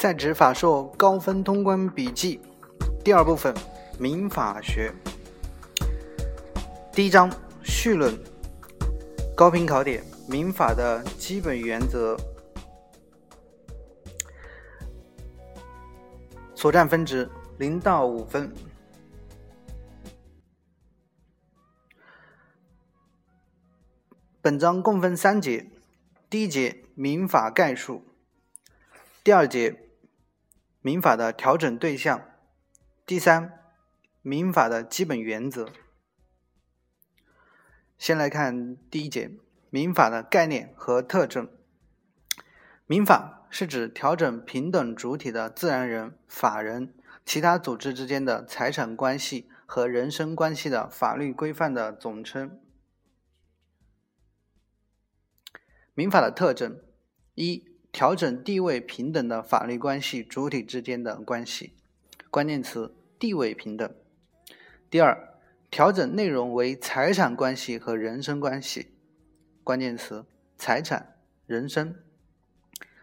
在职法硕高分通关笔记第二部分民法学第一章绪论高频考点民法的基本原则所占分值零到五分。本章共分三节，第一节民法概述，第二节。民法的调整对象，第三，民法的基本原则。先来看第一节，民法的概念和特征。民法是指调整平等主体的自然人、法人、其他组织之间的财产关系和人身关系的法律规范的总称。民法的特征一。调整地位平等的法律关系主体之间的关系，关键词地位平等。第二，调整内容为财产关系和人身关系，关键词财产、人身。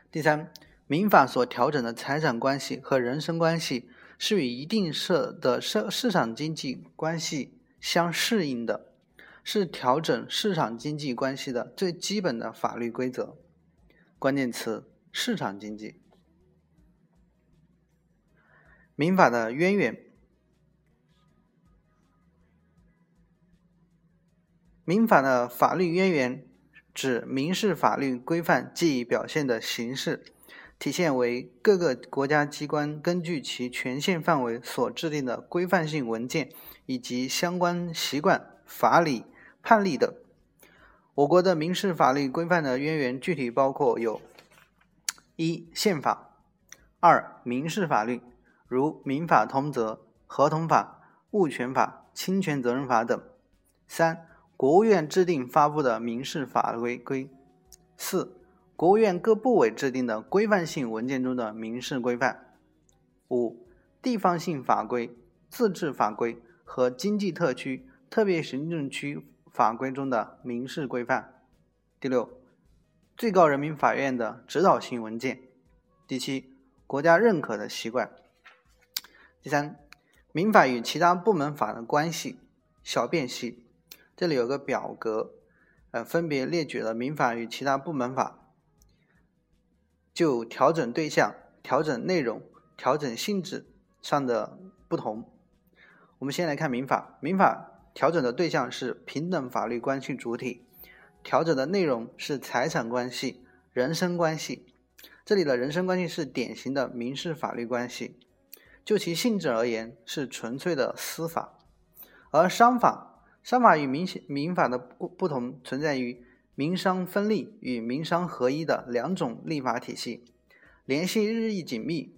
第三，民法所调整的财产关系和人身关系是与一定社的市市场经济关系相适应的，是调整市场经济关系的最基本的法律规则。关键词：市场经济。民法的渊源。民法的法律渊源指民事法律规范记忆表现的形式，体现为各个国家机关根据其权限范围所制定的规范性文件以及相关习惯、法理、判例等。我国的民事法律规范的渊源具体包括有：一、宪法；二、民事法律，如民法通则、合同法、物权法、侵权责任法等；三、国务院制定发布的民事法规规；四、国务院各部委制定的规范性文件中的民事规范；五、地方性法规、自治法规和经济特区、特别行政区。法规中的民事规范。第六，最高人民法院的指导性文件。第七，国家认可的习惯。第三，民法与其他部门法的关系。小便系，这里有个表格，呃，分别列举了民法与其他部门法就调整对象、调整内容、调整性质上的不同。我们先来看民法，民法。调整的对象是平等法律关系主体，调整的内容是财产关系、人身关系。这里的人身关系是典型的民事法律关系，就其性质而言是纯粹的司法。而商法，商法与民民法的不不同，存在于民商分立与民商合一的两种立法体系，联系日益紧密，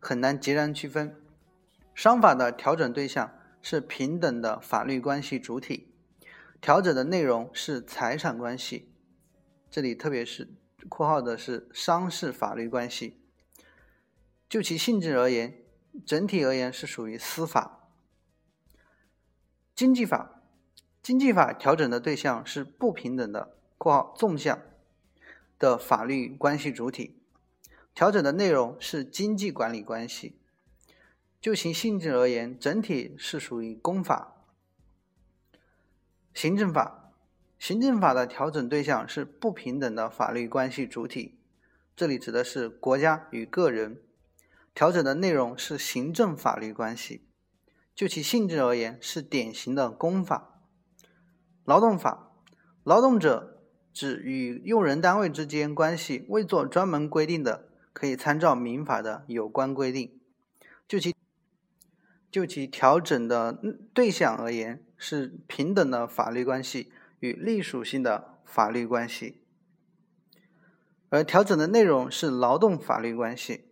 很难截然区分。商法的调整对象。是平等的法律关系主体，调整的内容是财产关系，这里特别是括号的是商事法律关系。就其性质而言，整体而言是属于司法。经济法，经济法调整的对象是不平等的（括号纵向）的法律关系主体，调整的内容是经济管理关系。就其性质而言，整体是属于公法。行政法，行政法的调整对象是不平等的法律关系主体，这里指的是国家与个人。调整的内容是行政法律关系，就其性质而言是典型的公法。劳动法，劳动者指与用人单位之间关系未做专门规定的，可以参照民法的有关规定。就其就其调整的对象而言，是平等的法律关系与隶属性的法律关系；而调整的内容是劳动法律关系。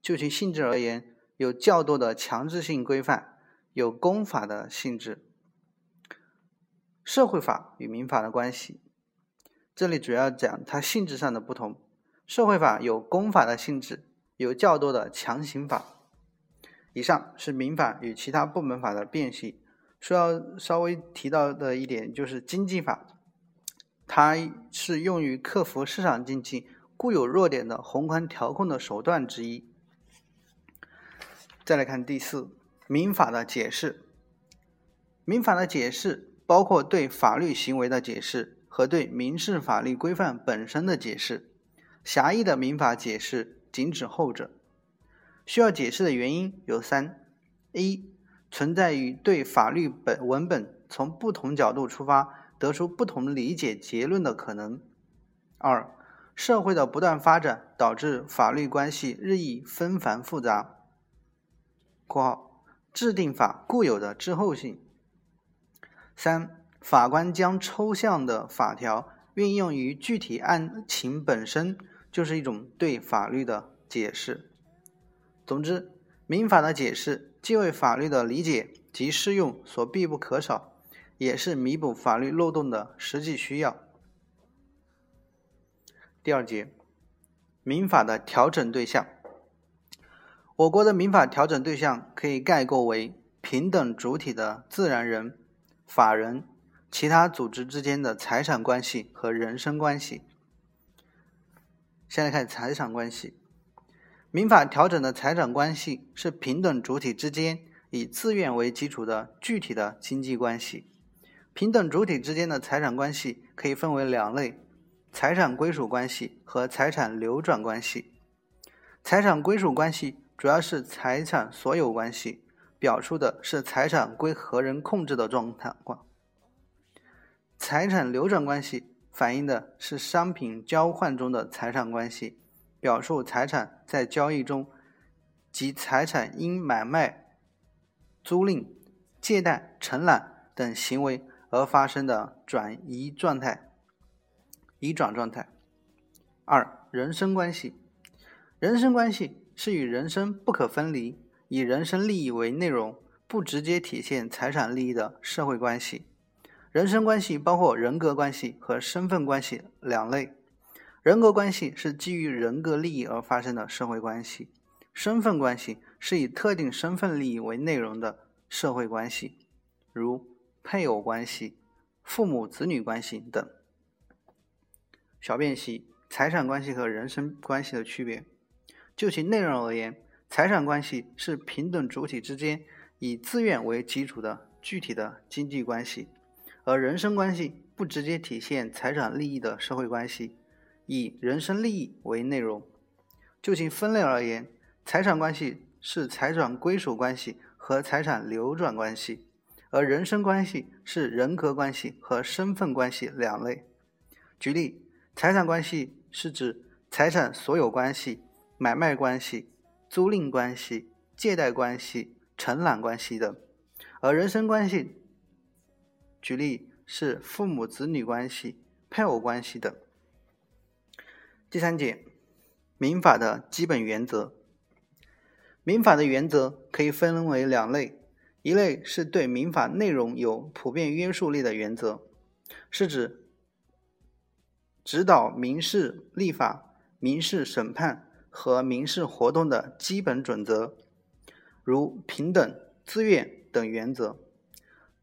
就其性质而言，有较多的强制性规范，有公法的性质。社会法与民法的关系，这里主要讲它性质上的不同。社会法有公法的性质，有较多的强行法。以上是民法与其他部门法的辨析。需要稍微提到的一点就是经济法，它是用于克服市场经济固有弱点的宏观调控的手段之一。再来看第四，民法的解释。民法的解释包括对法律行为的解释和对民事法律规范本身的解释。狭义的民法解释仅指后者。需要解释的原因有三：一、存在于对法律本文本从不同角度出发，得出不同理解结论的可能；二、社会的不断发展导致法律关系日益纷繁复杂。（括号）制定法固有的滞后性。三、法官将抽象的法条运用于具体案情本身，就是一种对法律的解释。总之，民法的解释既为法律的理解及适用所必不可少，也是弥补法律漏洞的实际需要。第二节，民法的调整对象。我国的民法调整对象可以概括为平等主体的自然人、法人、其他组织之间的财产关系和人身关系。先来看财产关系。民法调整的财产关系是平等主体之间以自愿为基础的具体的经济关系。平等主体之间的财产关系可以分为两类：财产归属关系和财产流转关系。财产归属关系。主要是财产所有关系，表述的是财产归何人控制的状态；财产流转关系反映的是商品交换中的财产关系，表述财产在交易中及财产因买卖、租赁、借贷、承揽等行为而发生的转移状态、移转状态。二、人身关系，人身关系。是与人身不可分离，以人身利益为内容，不直接体现财产利益的社会关系。人身关系包括人格关系和身份关系两类。人格关系是基于人格利益而发生的社会关系，身份关系是以特定身份利益为内容的社会关系，如配偶关系、父母子女关系等。小便析财产关系和人身关系的区别。就其内容而言，财产关系是平等主体之间以自愿为基础的具体的经济关系，而人身关系不直接体现财产利益的社会关系，以人身利益为内容。就其分类而言，财产关系是财产归属关系和财产流转关系，而人身关系是人格关系和身份关系两类。举例，财产关系是指财产所有关系。买卖关系、租赁关系、借贷关系、承揽关系等，而人身关系，举例是父母子女关系、配偶关系等。第三节，民法的基本原则。民法的原则可以分为两类，一类是对民法内容有普遍约束力的原则，是指指导民事立法、民事审判。和民事活动的基本准则，如平等、自愿等原则；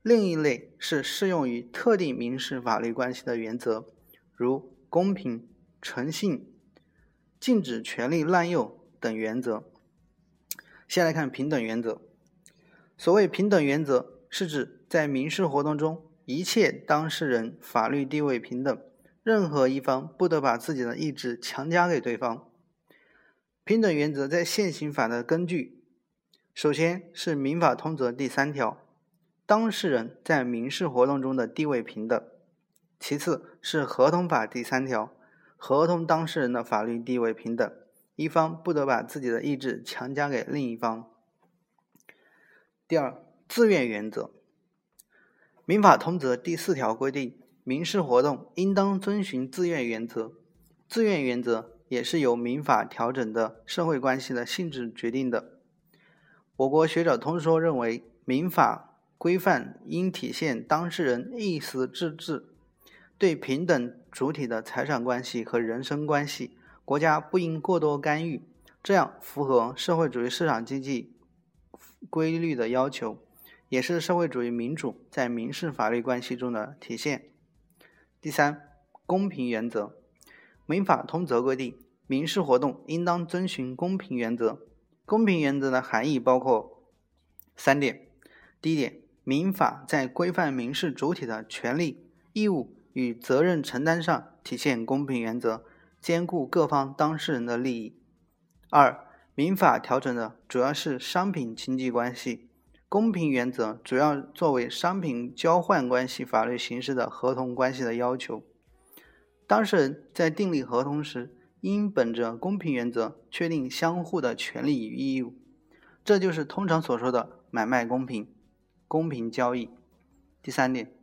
另一类是适用于特定民事法律关系的原则，如公平、诚信、禁止权利滥用等原则。先来看平等原则。所谓平等原则，是指在民事活动中，一切当事人法律地位平等，任何一方不得把自己的意志强加给对方。平等原则在现行法的根据，首先是民法通则第三条，当事人在民事活动中的地位平等；其次是合同法第三条，合同当事人的法律地位平等，一方不得把自己的意志强加给另一方。第二，自愿原则，民法通则第四条规定，民事活动应当遵循自愿原则，自愿原则。也是由民法调整的社会关系的性质决定的。我国学者通说认为，民法规范应体现当事人意思自治，对平等主体的财产关系和人身关系，国家不应过多干预，这样符合社会主义市场经济规律的要求，也是社会主义民主在民事法律关系中的体现。第三，公平原则。民法通则规定，民事活动应当遵循公平原则。公平原则的含义包括三点：第一点，民法在规范民事主体的权利、义务与责任承担上体现公平原则，兼顾各方当事人的利益；二，民法调整的主要是商品经济关系，公平原则主要作为商品交换关系法律形式的合同关系的要求。当事人在订立合同时，应本着公平原则确定相互的权利与义务，这就是通常所说的买卖公平、公平交易。第三点，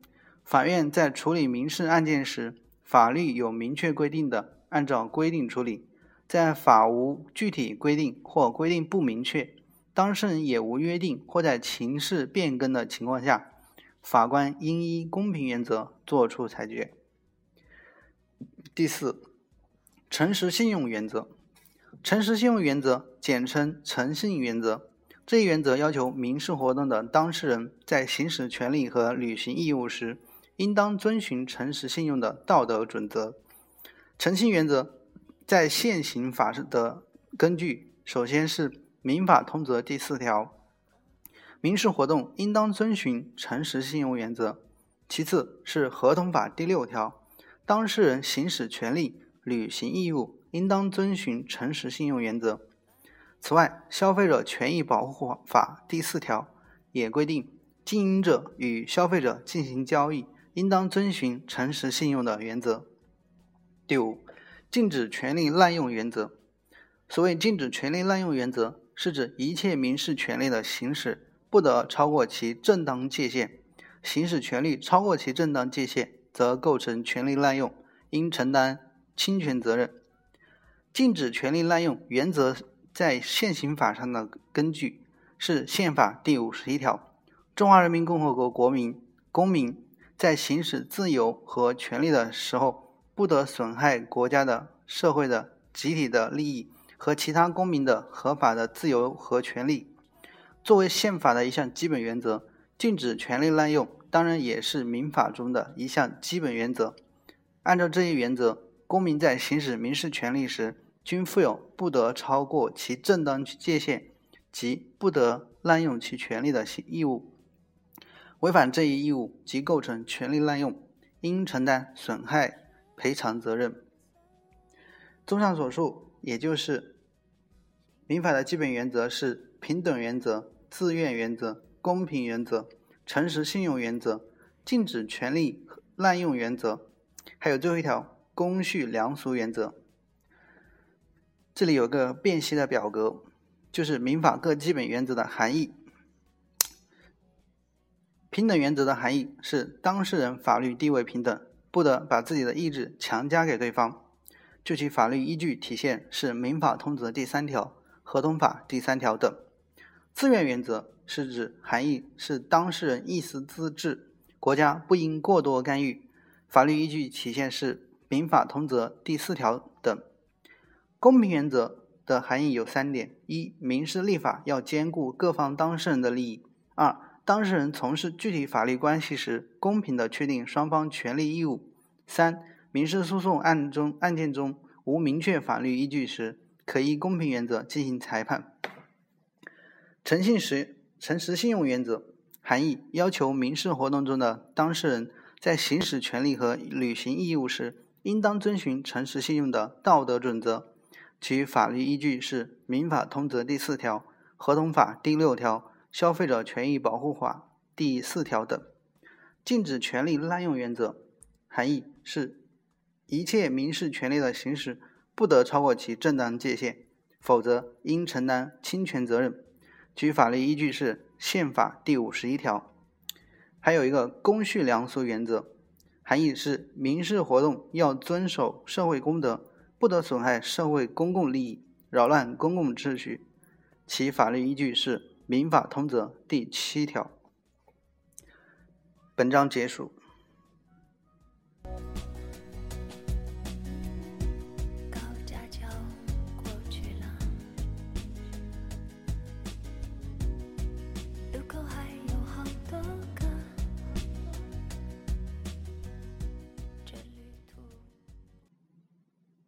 法院在处理民事案件时，法律有明确规定的，按照规定处理；在法无具体规定或规定不明确，当事人也无约定或在情势变更的情况下，法官应依公平原则作出裁决。第四，诚实信用原则。诚实信用原则简称诚信原则。这一原则要求民事活动的当事人在行使权利和履行义务时，应当遵循诚实信用的道德准则。诚信原则在现行法的根据，首先是《民法通则》第四条，民事活动应当遵循诚实信用原则；其次是《合同法》第六条。当事人行使权利、履行义务，应当遵循诚实信用原则。此外，《消费者权益保护法》第四条也规定，经营者与消费者进行交易，应当遵循诚实信用的原则。第五，禁止权利滥用原则。所谓禁止权利滥用原则，是指一切民事权利的行使不得超过其正当界限，行使权利超过其正当界限。则构成权利滥用，应承担侵权责任。禁止权利滥用原则在现行法上的根据是宪法第五十一条：中华人民共和国国民公民在行使自由和权利的时候，不得损害国家的、社会的、集体的利益和其他公民的合法的自由和权利。作为宪法的一项基本原则，禁止权利滥用。当然也是民法中的一项基本原则。按照这一原则，公民在行使民事权利时，均负有不得超过其正当界限及不得滥用其权利的义务。违反这一义务即构成权利滥用，应承担损害赔偿责任。综上所述，也就是民法的基本原则是平等原则、自愿原则、公平原则。诚实信用原则、禁止权利滥用原则，还有最后一条公序良俗原则。这里有个辨析的表格，就是民法各基本原则的含义。平等原则的含义是当事人法律地位平等，不得把自己的意志强加给对方。就其法律依据体现是《民法通则》第三条、《合同法》第三条等。自愿原则。是指含义是当事人意思自治，国家不应过多干预。法律依据体现是《民法通则》第四条等。公平原则的含义有三点：一、民事立法要兼顾各方当事人的利益；二、当事人从事具体法律关系时，公平地确定双方权利义务；三、民事诉讼案中案件中无明确法律依据时，可依公平原则进行裁判。诚信时。诚实信用原则含义要求民事活动中的当事人在行使权利和履行义务时，应当遵循诚实信用的道德准则。其法律依据是《民法通则》第四条、《合同法》第六条、《消费者权益保护法》第四条等。禁止权利滥用原则含义是一切民事权利的行使不得超过其正当界限，否则应承担侵权责任。其法律依据是宪法第五十一条，还有一个公序良俗原则，含义是民事活动要遵守社会公德，不得损害社会公共利益，扰乱公共秩序。其法律依据是民法通则第七条。本章结束。